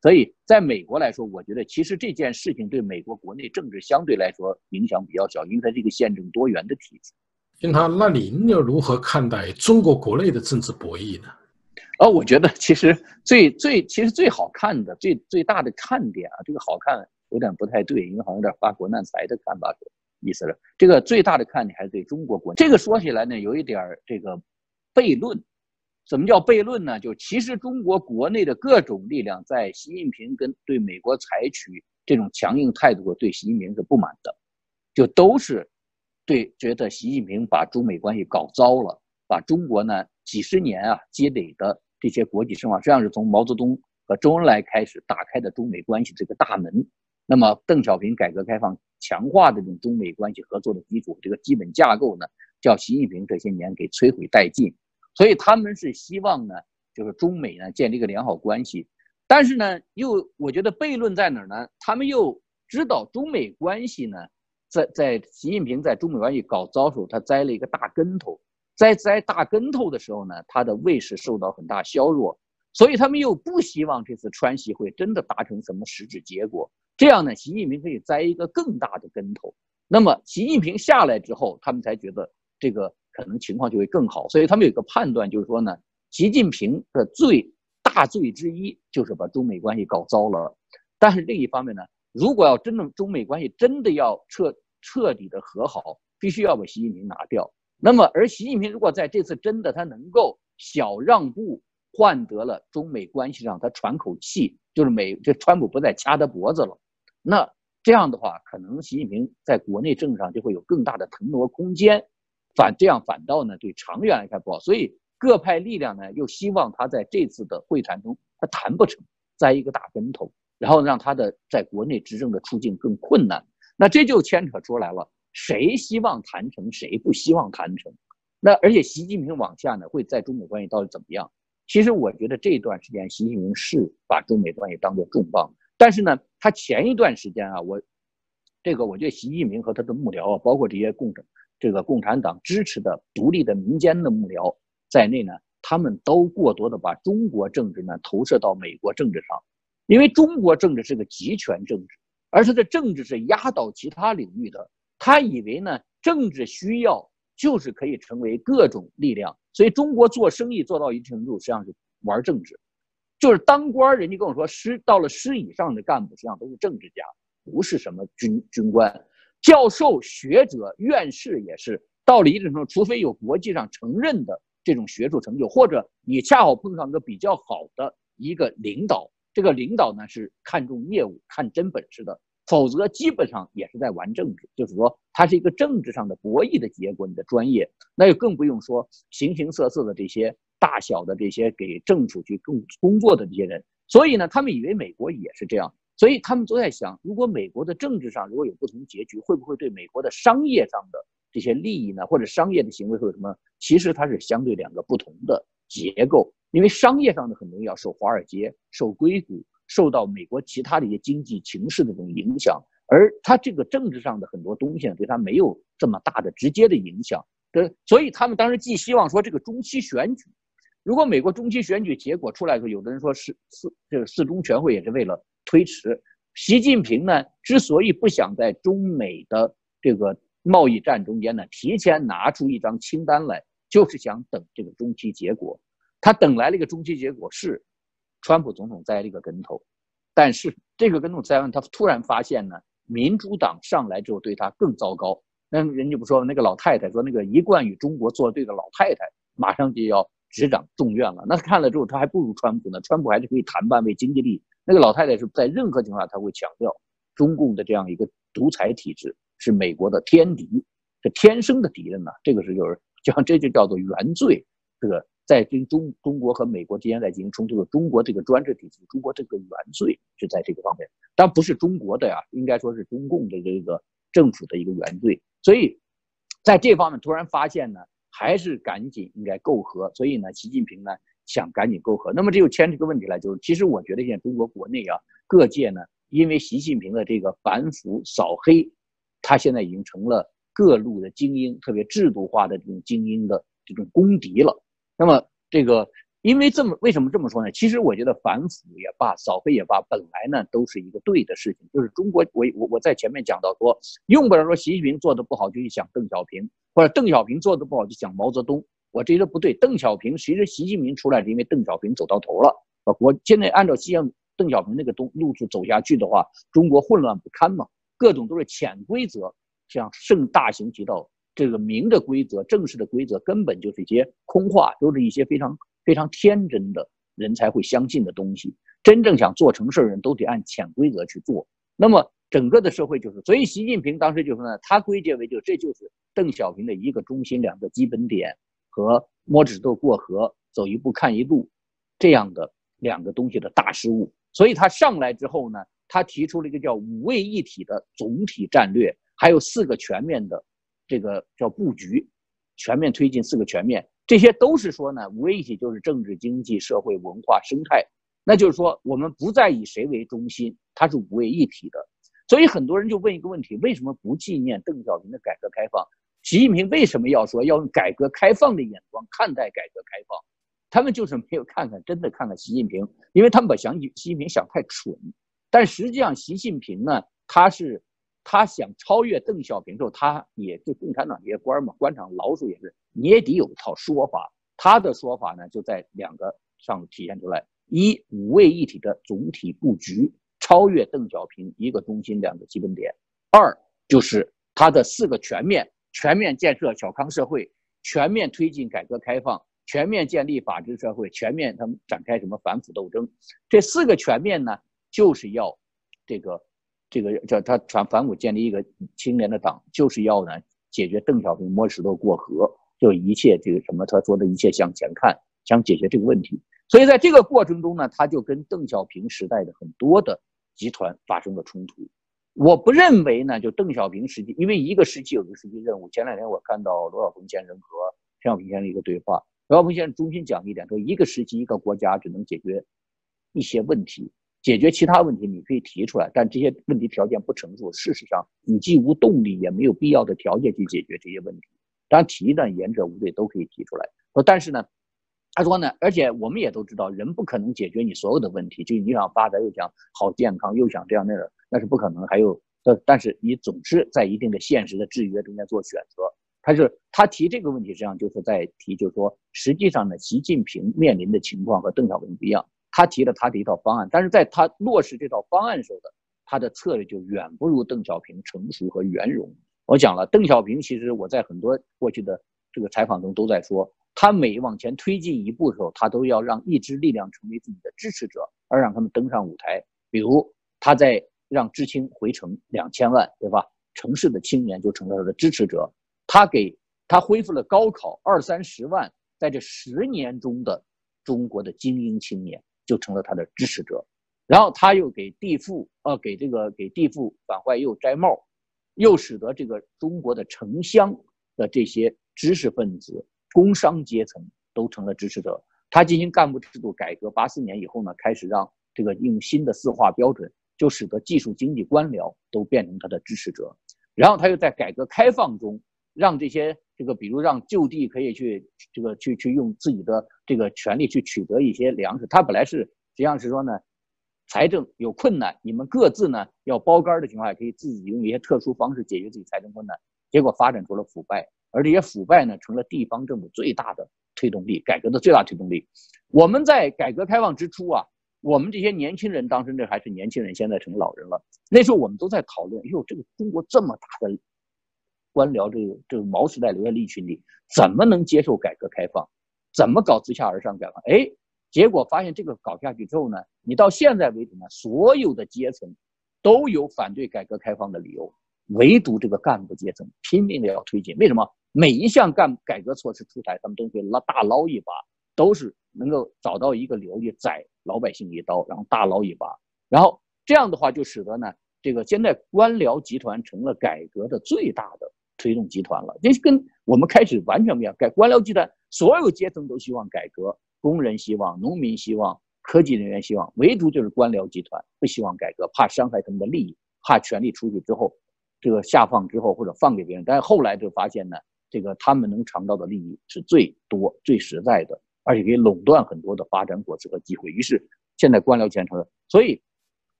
所以在美国来说，我觉得其实这件事情对美国国内政治相对来说影响比较小，因为它是一个宪政多元的体制。金涛，那您又如何看待中国国内的政治博弈呢？呃，我觉得其实最最其实最好看的、最最大的看点啊，这个好看。有点不太对，因为好像有点发国难财的看法，意思是这个最大的看点还是对中国国这个说起来呢，有一点这个悖论。什么叫悖论呢？就其实中国国内的各种力量在习近平跟对美国采取这种强硬态度，对习近平是不满的，就都是对觉得习近平把中美关系搞糟了，把中国呢几十年啊积累的这些国际声望，实际上是从毛泽东和周恩来开始打开的中美关系这个大门。那么，邓小平改革开放强化的这种中美关系合作的基础，这个基本架构呢，叫习近平这些年给摧毁殆尽。所以他们是希望呢，就是中美呢建立一个良好关系。但是呢，又我觉得悖论在哪儿呢？他们又知道中美关系呢，在在习近平在中美关系搞糟时候，他栽了一个大跟头。在栽大跟头的时候呢，他的位势受到很大削弱。所以他们又不希望这次川西会真的达成什么实质结果。这样呢，习近平可以栽一个更大的跟头。那么，习近平下来之后，他们才觉得这个可能情况就会更好。所以他们有个判断，就是说呢，习近平的最大罪之一就是把中美关系搞糟了。但是另一方面呢，如果要真的中美关系真的要彻彻底的和好，必须要把习近平拿掉。那么，而习近平如果在这次真的他能够小让步，换得了中美关系上他喘口气，就是美这川普不再掐他脖子了。那这样的话，可能习近平在国内政治上就会有更大的腾挪空间，反这样反倒呢对长远来看不好。所以各派力量呢又希望他在这次的会谈中他谈不成，栽一个大跟头，然后让他的在国内执政的处境更困难。那这就牵扯出来了，谁希望谈成，谁不希望谈成。那而且习近平往下呢会在中美关系到底怎么样？其实我觉得这段时间习近平是把中美关系当做重磅。但是呢，他前一段时间啊，我这个我觉得习近平和他的幕僚啊，包括这些共这个共产党支持的独立的民间的幕僚在内呢，他们都过多的把中国政治呢投射到美国政治上，因为中国政治是个集权政治，而他的政治是压倒其他领域的。他以为呢，政治需要就是可以成为各种力量，所以中国做生意做到一定程度，实际上是玩政治。就是当官，人家跟我说，师到了师以上的干部实际上都是政治家，不是什么军军官、教授、学者、院士也是。到了一定程度，除非有国际上承认的这种学术成就，或者你恰好碰上个比较好的一个领导，这个领导呢是看重业务、看真本事的，否则基本上也是在玩政治。就是说，它是一个政治上的博弈的结果。你的专业，那就更不用说形形色色的这些。大小的这些给政府去工工作的这些人，所以呢，他们以为美国也是这样，所以他们都在想，如果美国的政治上如果有不同结局，会不会对美国的商业上的这些利益呢，或者商业的行为会有什么？其实它是相对两个不同的结构，因为商业上的很多要受华尔街、受硅谷、受到美国其他的一些经济形势的这种影响，而它这个政治上的很多东西，对它没有这么大的直接的影响。对，所以他们当时寄希望说这个中期选举。如果美国中期选举结果出来的时候，有的人说是四这个四中全会也是为了推迟习近平呢，之所以不想在中美的这个贸易战中间呢提前拿出一张清单来，就是想等这个中期结果。他等来了一个中期结果是，川普总统栽了一个跟头，但是这个跟头栽完，他突然发现呢，民主党上来之后对他更糟糕。那人家不说那个老太太说那个一贯与中国作对的老太太，马上就要。执掌众院了，那看了之后，他还不如川普呢。川普还是可以谈判为经济利益。那个老太太是在任何情况下，他会强调中共的这样一个独裁体制，是美国的天敌，是天生的敌人呢。这个是就是叫这就叫做原罪。这个在跟中中国和美国之间在进行冲突的中国这个专制体系，中国这个原罪是在这个方面，但不是中国的呀，应该说是中共的这个政府的一个原罪。所以在这方面突然发现呢，还是赶紧应该媾和。所以呢，习近平呢想赶紧媾和。那么这就牵这个问题来，就是其实我觉得现在中国国内啊，各界呢。因为习近平的这个反腐扫黑，他现在已经成了各路的精英，特别制度化的这种精英的这种公敌了。那么，这个因为这么为什么这么说呢？其实我觉得反腐也罢，扫黑也罢，本来呢都是一个对的事情。就是中国，我我我在前面讲到说，用不着说习近平做的不好就去想邓小平，或者邓小平做的不好就想毛泽东。我觉得不对。邓小平其实习近平出来是因为邓小平走到头了。我现在按照习近邓小平那个东路子走下去的话，中国混乱不堪嘛，各种都是潜规则，像盛大行其道，这个明的规则、正式的规则，根本就是一些空话，都是一些非常非常天真的人才会相信的东西。真正想做成事儿人都得按潜规则去做。那么整个的社会就是，所以习近平当时就说呢，他归结为就这就是邓小平的一个中心、两个基本点和摸着石头过河、走一步看一步这样的两个东西的大失误。所以他上来之后呢，他提出了一个叫五位一体的总体战略，还有四个全面的这个叫布局，全面推进四个全面，这些都是说呢，五位一体就是政治、经济、社会、文化、生态，那就是说我们不再以谁为中心，它是五位一体的。所以很多人就问一个问题：为什么不纪念邓小平的改革开放？习近平为什么要说要用改革开放的眼光看待改革开放？他们就是没有看看，真的看看习近平，因为他们把想习近平想太蠢。但实际上，习近平呢，他是他想超越邓小平之后，他也就共产党这些官嘛，官场老鼠也是，你也得有一套说法。他的说法呢，就在两个上体现出来：一五位一体的总体布局，超越邓小平一个中心两个基本点；二就是他的四个全面：全面建设小康社会，全面推进改革开放。全面建立法治社会，全面他们展开什么反腐斗争，这四个全面呢，就是要这个这个叫他反反腐建立一个青年的党，就是要呢解决邓小平摸石头过河，就一切这个什么他说的一切向前看，想解决这个问题。所以在这个过程中呢，他就跟邓小平时代的很多的集团发生了冲突。我不认为呢，就邓小平时期，因为一个时期有一个时期任务。前两天我看到罗小鹏先生和陈小平先生一个对话。罗小鹏先生中心讲一点，说一个时期一个国家只能解决一些问题，解决其他问题你可以提出来，但这些问题条件不成熟，事实上你既无动力，也没有必要的条件去解决这些问题。当然提呢，言者无罪，都可以提出来。说但是呢，他说呢，而且我们也都知道，人不可能解决你所有的问题，就你想发展又想好健康，又想这样那样，那是不可能。还有，但是你总是在一定的现实的制约中间做选择。他是他提这个问题，实际上就是在提，就是说，实际上呢，习近平面临的情况和邓小平不一样。他提了他的一套方案，但是在他落实这套方案时候的他的策略就远不如邓小平成熟和圆融。我讲了，邓小平其实我在很多过去的这个采访中都在说，他每往前推进一步的时候，他都要让一支力量成为自己的支持者，而让他们登上舞台。比如他在让知青回城两千万，对吧？城市的青年就成了他的支持者。他给他恢复了高考，二三十万，在这十年中的中国的精英青年就成了他的支持者，然后他又给地富，呃，给这个给地富反坏又摘帽，又使得这个中国的城乡的这些知识分子、工商阶层都成了支持者。他进行干部制度改革，八四年以后呢，开始让这个用新的四化标准，就使得技术经济官僚都变成他的支持者。然后他又在改革开放中。让这些这个，比如让就地可以去这个去去用自己的这个权利去取得一些粮食。他本来是实际上是说呢，财政有困难，你们各自呢要包干的情况下，可以自己用一些特殊方式解决自己财政困难。结果发展出了腐败，而这些腐败呢，成了地方政府最大的推动力，改革的最大推动力。我们在改革开放之初啊，我们这些年轻人，当时这还是年轻人，现在成老人了。那时候我们都在讨论，哟，这个中国这么大的。官僚这个这个毛时代留下利群里，怎么能接受改革开放？怎么搞自下而上改革？哎，结果发现这个搞下去之后呢，你到现在为止呢，所有的阶层都有反对改革开放的理由。唯独这个干部阶层拼命的要推进。为什么？每一项干改革措施出台，他们都会捞大捞一把，都是能够找到一个理由去宰老百姓一刀，然后大捞一把。然后这样的话，就使得呢，这个现在官僚集团成了改革的最大的推动集团了。这跟我们开始完全不一样。改官僚集团，所有阶层都希望改革，工人希望，农民希望，科技人员希望，唯独就是官僚集团不希望改革，怕伤害他们的利益，怕权力出去之后，这个下放之后或者放给别人。但是后来就发现呢，这个他们能尝到的利益是最多、最实在的，而且可以垄断很多的发展果实和机会。于是现在官僚集团，所以。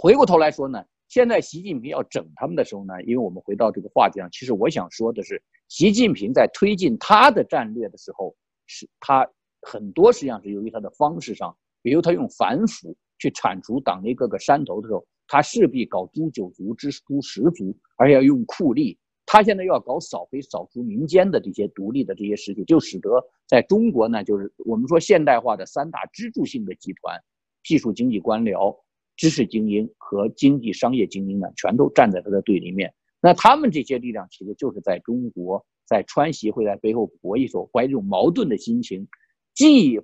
回过头来说呢，现在习近平要整他们的时候呢，因为我们回到这个话题上，其实我想说的是，习近平在推进他的战略的时候，是他很多实际上是由于他的方式上，比如他用反腐去铲除党内各个山头的时候，他势必搞诛九族之、诛十族，而且要用酷吏。他现在要搞扫黑、扫除民间的这些独立的这些实体，就使得在中国呢，就是我们说现代化的三大支柱性的集团：技术经济官僚。知识精英和经济商业精英呢，全都站在他的对立面。那他们这些力量，其实就是在中国，在川协会在背后博弈，所怀这种矛盾的心情，既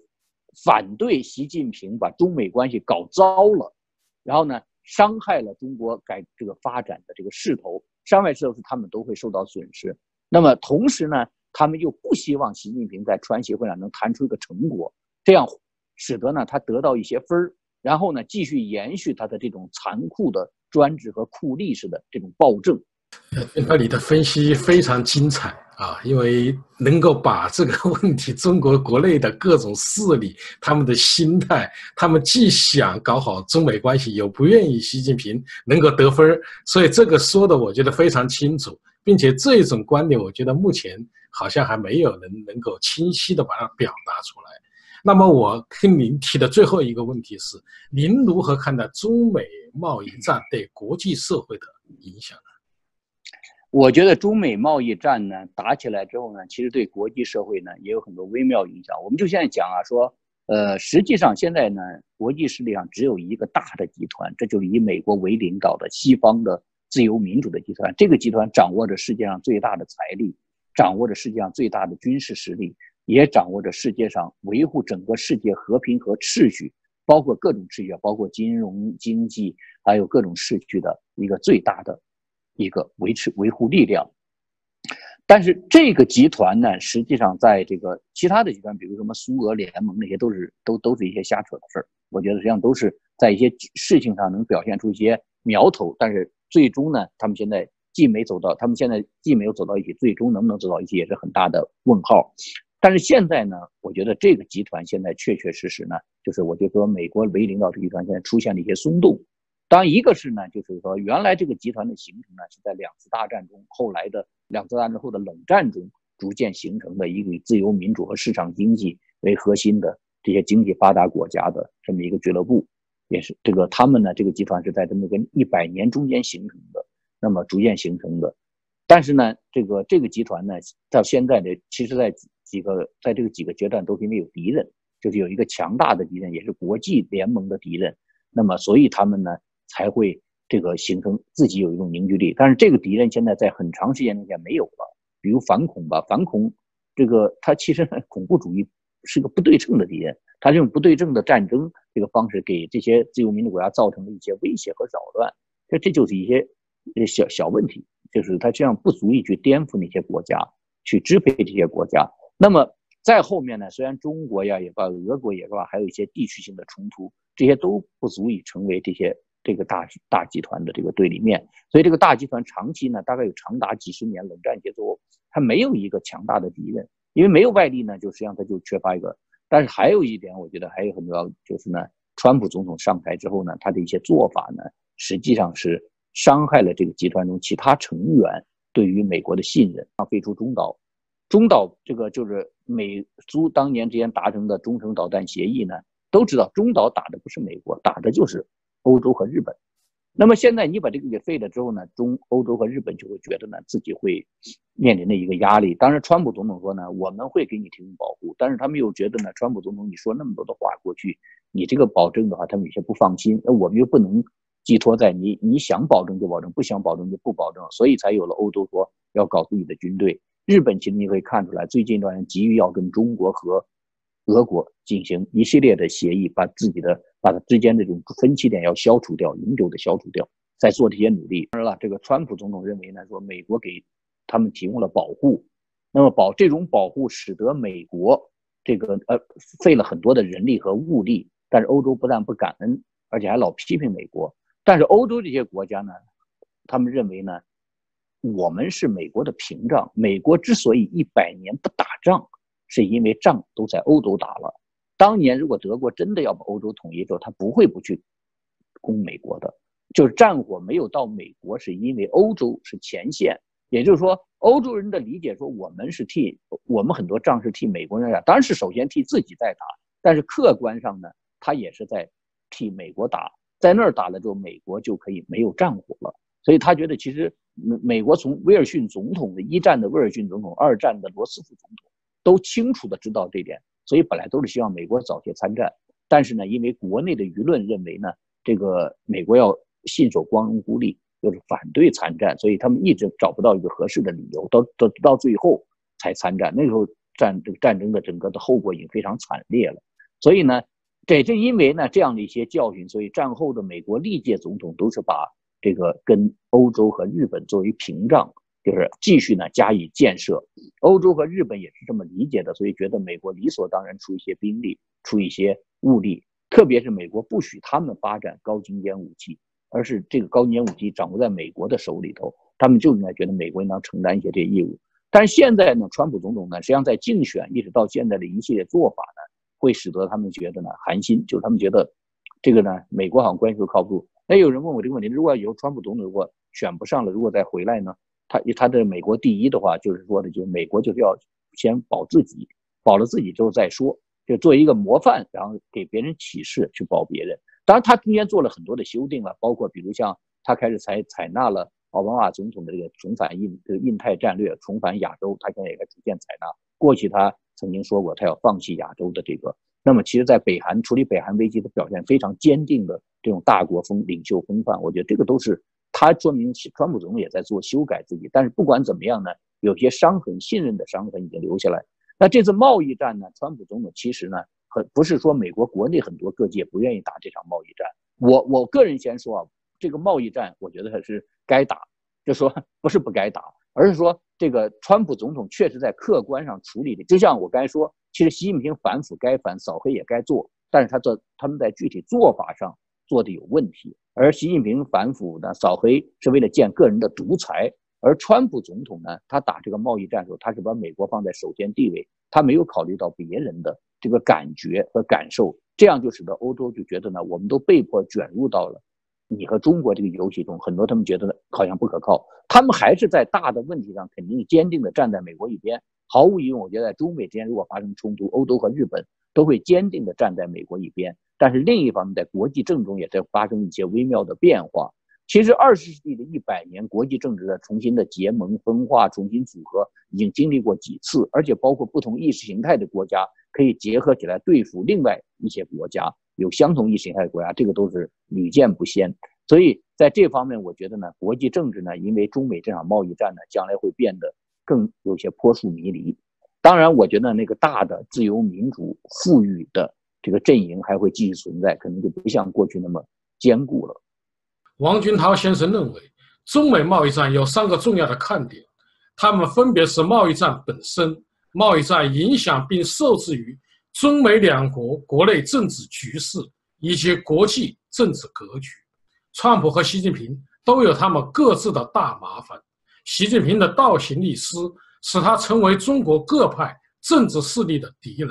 反对习近平把中美关系搞糟了，然后呢，伤害了中国改这个发展的这个势头，伤害势头是他们都会受到损失。那么同时呢，他们又不希望习近平在川协会上能谈出一个成果，这样使得呢他得到一些分儿。然后呢，继续延续他的这种残酷的专制和酷吏式的这种暴政。那你的分析非常精彩啊，因为能够把这个问题，中国国内的各种势力他们的心态，他们既想搞好中美关系，又不愿意习近平能够得分所以这个说的我觉得非常清楚，并且这种观点，我觉得目前好像还没有人能够清晰的把它表达出来。那么我跟您提的最后一个问题是：您如何看待中美贸易战对国际社会的影响呢？我觉得中美贸易战呢打起来之后呢，其实对国际社会呢也有很多微妙影响。我们就现在讲啊，说呃，实际上现在呢，国际势力上只有一个大的集团，这就是以美国为领导的西方的自由民主的集团。这个集团掌握着世界上最大的财力，掌握着世界上最大的军事实力。也掌握着世界上维护整个世界和平和秩序，包括各种秩序，包括金融经济，还有各种秩序的一个最大的一个维持维护力量。但是这个集团呢，实际上在这个其他的集团，比如什么苏俄联盟那些，都是都都是一些瞎扯的事儿。我觉得实际上都是在一些事情上能表现出一些苗头，但是最终呢，他们现在既没走到，他们现在既没有走到一起，最终能不能走到一起，也是很大的问号。但是现在呢，我觉得这个集团现在确确实实呢，就是我就说美国为领导这个集团现在出现了一些松动。当然，一个是呢，就是说原来这个集团的形成呢，是在两次大战中，后来的两次大战后的冷战中逐渐形成的一个以自由民主和市场经济为核心的这些经济发达国家的这么一个俱乐部，也是这个他们呢，这个集团是在这么个一百年中间形成的，那么逐渐形成的。但是呢，这个这个集团呢，到现在的其实在。几个在这个几个阶段都是因为有敌人，就是有一个强大的敌人，也是国际联盟的敌人。那么，所以他们呢才会这个形成自己有一种凝聚力。但是这个敌人现在在很长时间之前没有了，比如反恐吧，反恐这个它其实 [laughs] 恐怖主义是个不对称的敌人，它这种不对称的战争这个方式给这些自由民主国家造成了一些威胁和扰乱。这这就是一些这小小问题，就是它这样不足以去颠覆那些国家，去支配这些国家。那么在后面呢？虽然中国呀也罢，俄国也罢，还有一些地区性的冲突，这些都不足以成为这些这个大大集团的这个对立面。所以这个大集团长期呢，大概有长达几十年冷战节奏，它没有一个强大的敌人，因为没有外力呢，就实际上它就缺乏一个。但是还有一点，我觉得还有很重要，就是呢，川普总统上台之后呢，他的一些做法呢，实际上是伤害了这个集团中其他成员对于美国的信任，废除中导。中导这个就是美苏当年之间达成的中程导弹协议呢，都知道中导打的不是美国，打的就是欧洲和日本。那么现在你把这个给废了之后呢，中欧洲和日本就会觉得呢自己会面临的一个压力。当然，川普总统说呢，我们会给你提供保护，但是他们又觉得呢，川普总统你说那么多的话过去，你这个保证的话，他们有些不放心。那我们又不能寄托在你你想保证就保证，不想保证就不保证，所以才有了欧洲说要搞自己的军队。日本其实你可以看出来，最近一段急于要跟中国和俄国进行一系列的协议，把自己的把它之间的这种分歧点要消除掉，永久的消除掉，在做这些努力。当然了，这个川普总统认为呢，说美国给他们提供了保护，那么保这种保护使得美国这个呃费了很多的人力和物力，但是欧洲不但不感恩，而且还老批评美国。但是欧洲这些国家呢，他们认为呢。我们是美国的屏障。美国之所以一百年不打仗，是因为仗都在欧洲打了。当年如果德国真的要把欧洲统一之后，他不会不去攻美国的。就是战火没有到美国，是因为欧洲是前线。也就是说，欧洲人的理解说，我们是替我们很多仗是替美国人打，当然是首先替自己在打，但是客观上呢，他也是在替美国打。在那儿打了之后，美国就可以没有战火了。所以他觉得其实。美美国从威尔逊总统的一战的威尔逊总统，二战的罗斯福总统，都清楚的知道这点，所以本来都是希望美国早些参战，但是呢，因为国内的舆论认为呢，这个美国要信守光荣孤立，就是反对参战，所以他们一直找不到一个合适的理由，到到到最后才参战。那时候战这个战争的整个的后果已经非常惨烈了，所以呢，这正因为呢这样的一些教训，所以战后的美国历届总统都是把。这个跟欧洲和日本作为屏障，就是继续呢加以建设。欧洲和日本也是这么理解的，所以觉得美国理所当然出一些兵力，出一些物力。特别是美国不许他们发展高精尖武器，而是这个高精尖武器掌握在美国的手里头，他们就应该觉得美国应当承担一些这义务。但是现在呢，川普总统呢，实际上在竞选一直到现在的一系列做法呢，会使得他们觉得呢寒心，就是他们觉得这个呢，美国好像关系都靠不住。那有人问我这个问题：如果以后川普总统如果选不上了，如果再回来呢？他他的美国第一的话，就是说的，就美国就是要先保自己，保了自己之后再说，就做一个模范，然后给别人启示去保别人。当然，他中间做了很多的修订了，包括比如像他开始采采纳了奥巴马总统的这个重返印这个印太战略，重返亚洲，他现在也在逐渐采纳。过去他曾经说过，他要放弃亚洲的这个。那么，其实，在北韩处理北韩危机的表现非常坚定的这种大国风领袖风范，我觉得这个都是他说明川普总统也在做修改自己。但是不管怎么样呢，有些伤痕、信任的伤痕已经留下来。那这次贸易战呢，川普总统其实呢，很不是说美国国内很多各界不愿意打这场贸易战。我我个人先说啊，这个贸易战，我觉得还是该打，就说不是不该打，而是说这个川普总统确实在客观上处理的，就像我刚才说。其实习近平反腐该反，扫黑也该做，但是他做他们在具体做法上做的有问题。而习近平反腐呢，扫黑是为了建个人的独裁，而川普总统呢，他打这个贸易战的时候，他是把美国放在首先地位，他没有考虑到别人的这个感觉和感受，这样就使得欧洲就觉得呢，我们都被迫卷入到了你和中国这个游戏中，很多他们觉得好像不可靠，他们还是在大的问题上肯定坚定的站在美国一边。毫无疑问，我觉得中美之间如果发生冲突，欧洲和日本都会坚定地站在美国一边。但是另一方面，在国际政治中也在发生一些微妙的变化。其实，二十世纪的一百年，国际政治的重新的结盟分化、重新组合，已经经历过几次，而且包括不同意识形态的国家可以结合起来对付另外一些国家，有相同意识形态的国家，这个都是屡见不鲜。所以在这方面，我觉得呢，国际政治呢，因为中美这场贸易战呢，将来会变得。更有些扑朔迷离，当然，我觉得那个大的自由民主富裕的这个阵营还会继续存在，可能就不像过去那么坚固了。王军涛先生认为，中美贸易战有三个重要的看点，他们分别是贸易战本身、贸易战影响并受制于中美两国国内政治局势以及国际政治格局。川普和习近平都有他们各自的大麻烦。习近平的倒行逆施使他成为中国各派政治势力的敌人。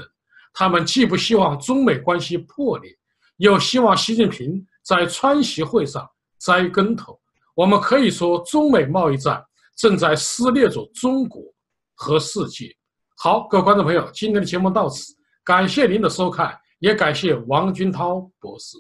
他们既不希望中美关系破裂，又希望习近平在川习会上栽跟头。我们可以说，中美贸易战正在撕裂着中国和世界。好，各位观众朋友，今天的节目到此，感谢您的收看，也感谢王军涛博士。